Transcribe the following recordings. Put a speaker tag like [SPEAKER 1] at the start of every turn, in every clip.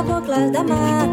[SPEAKER 1] a voz clars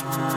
[SPEAKER 1] Bye.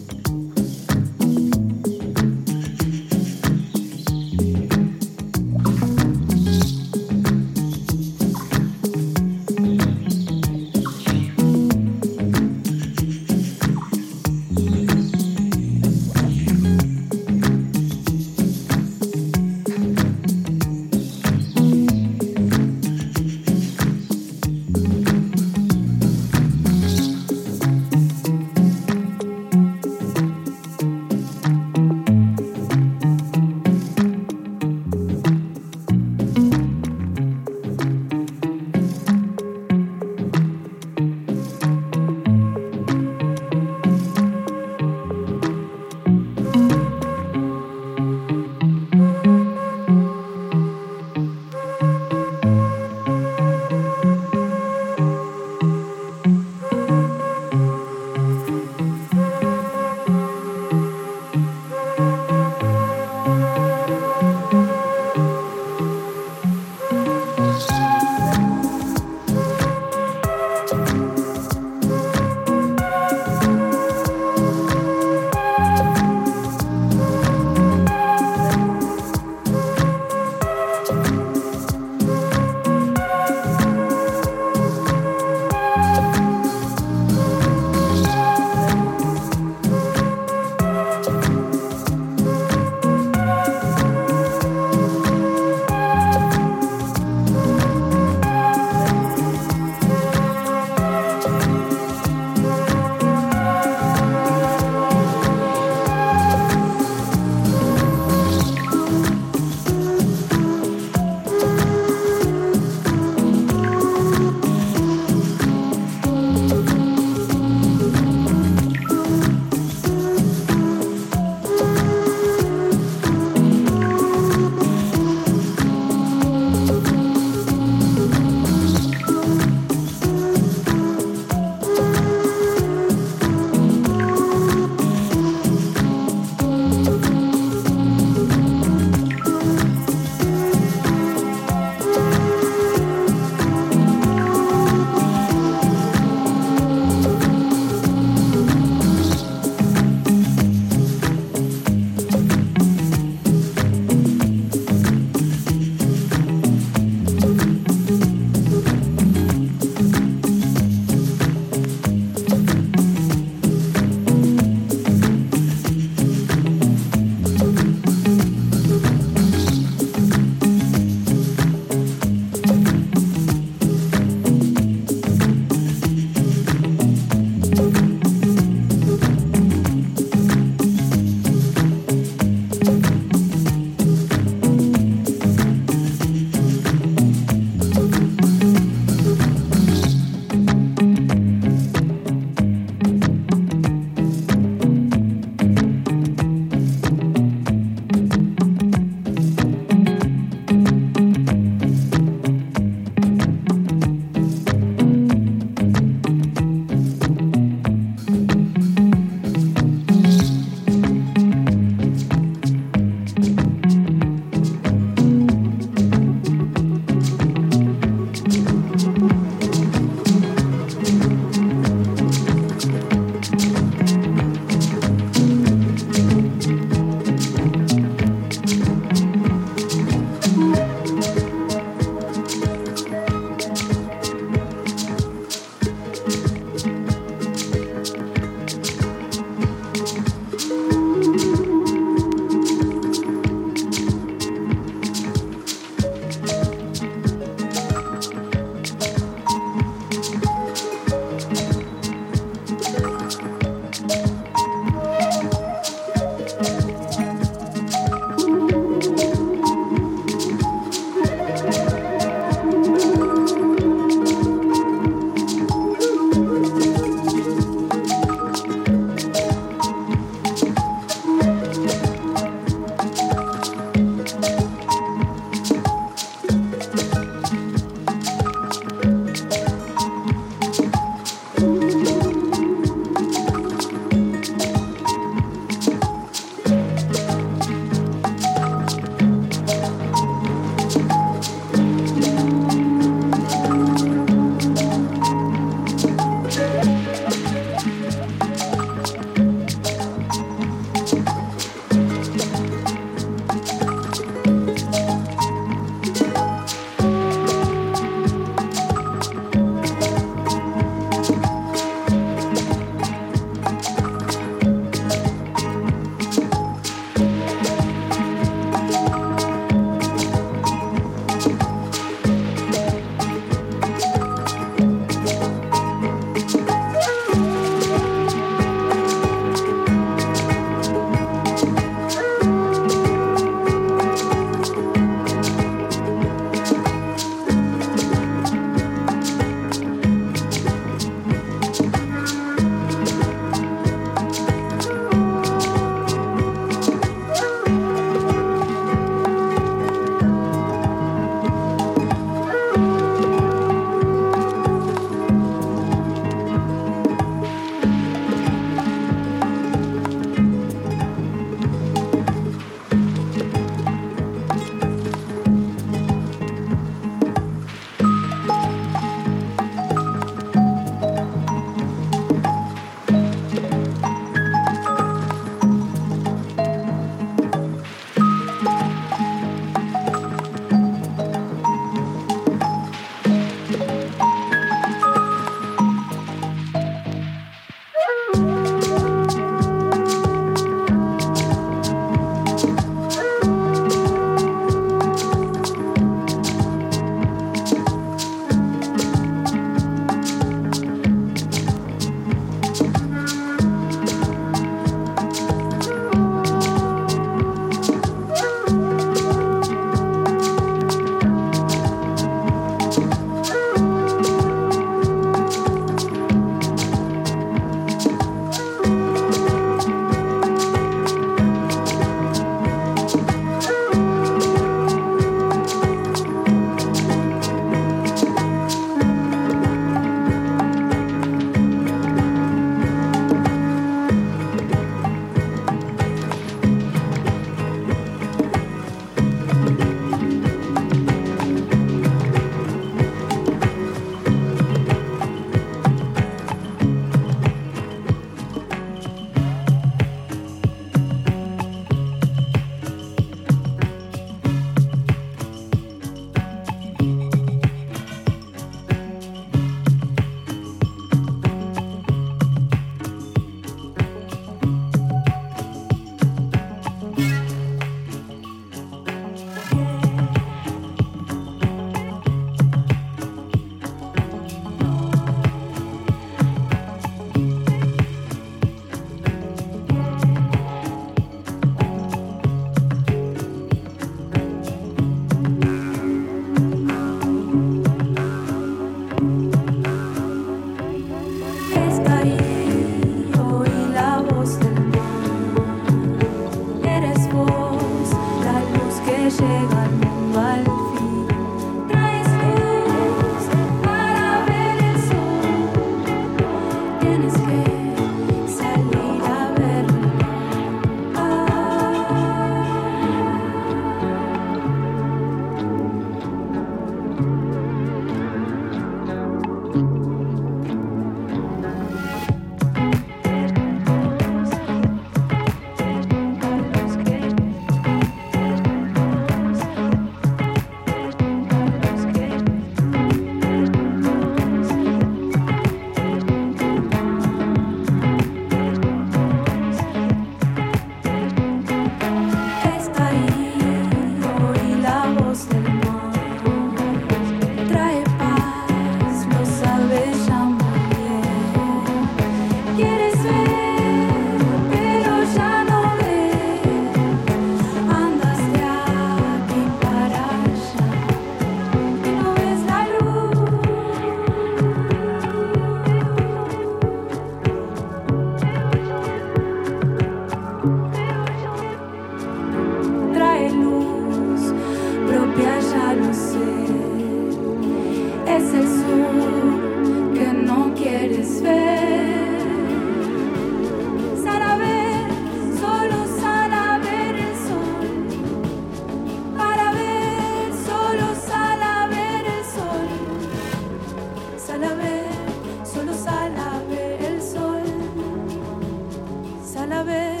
[SPEAKER 1] sal a ver,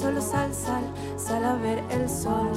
[SPEAKER 1] solo sal, sal, sal a ver el sol.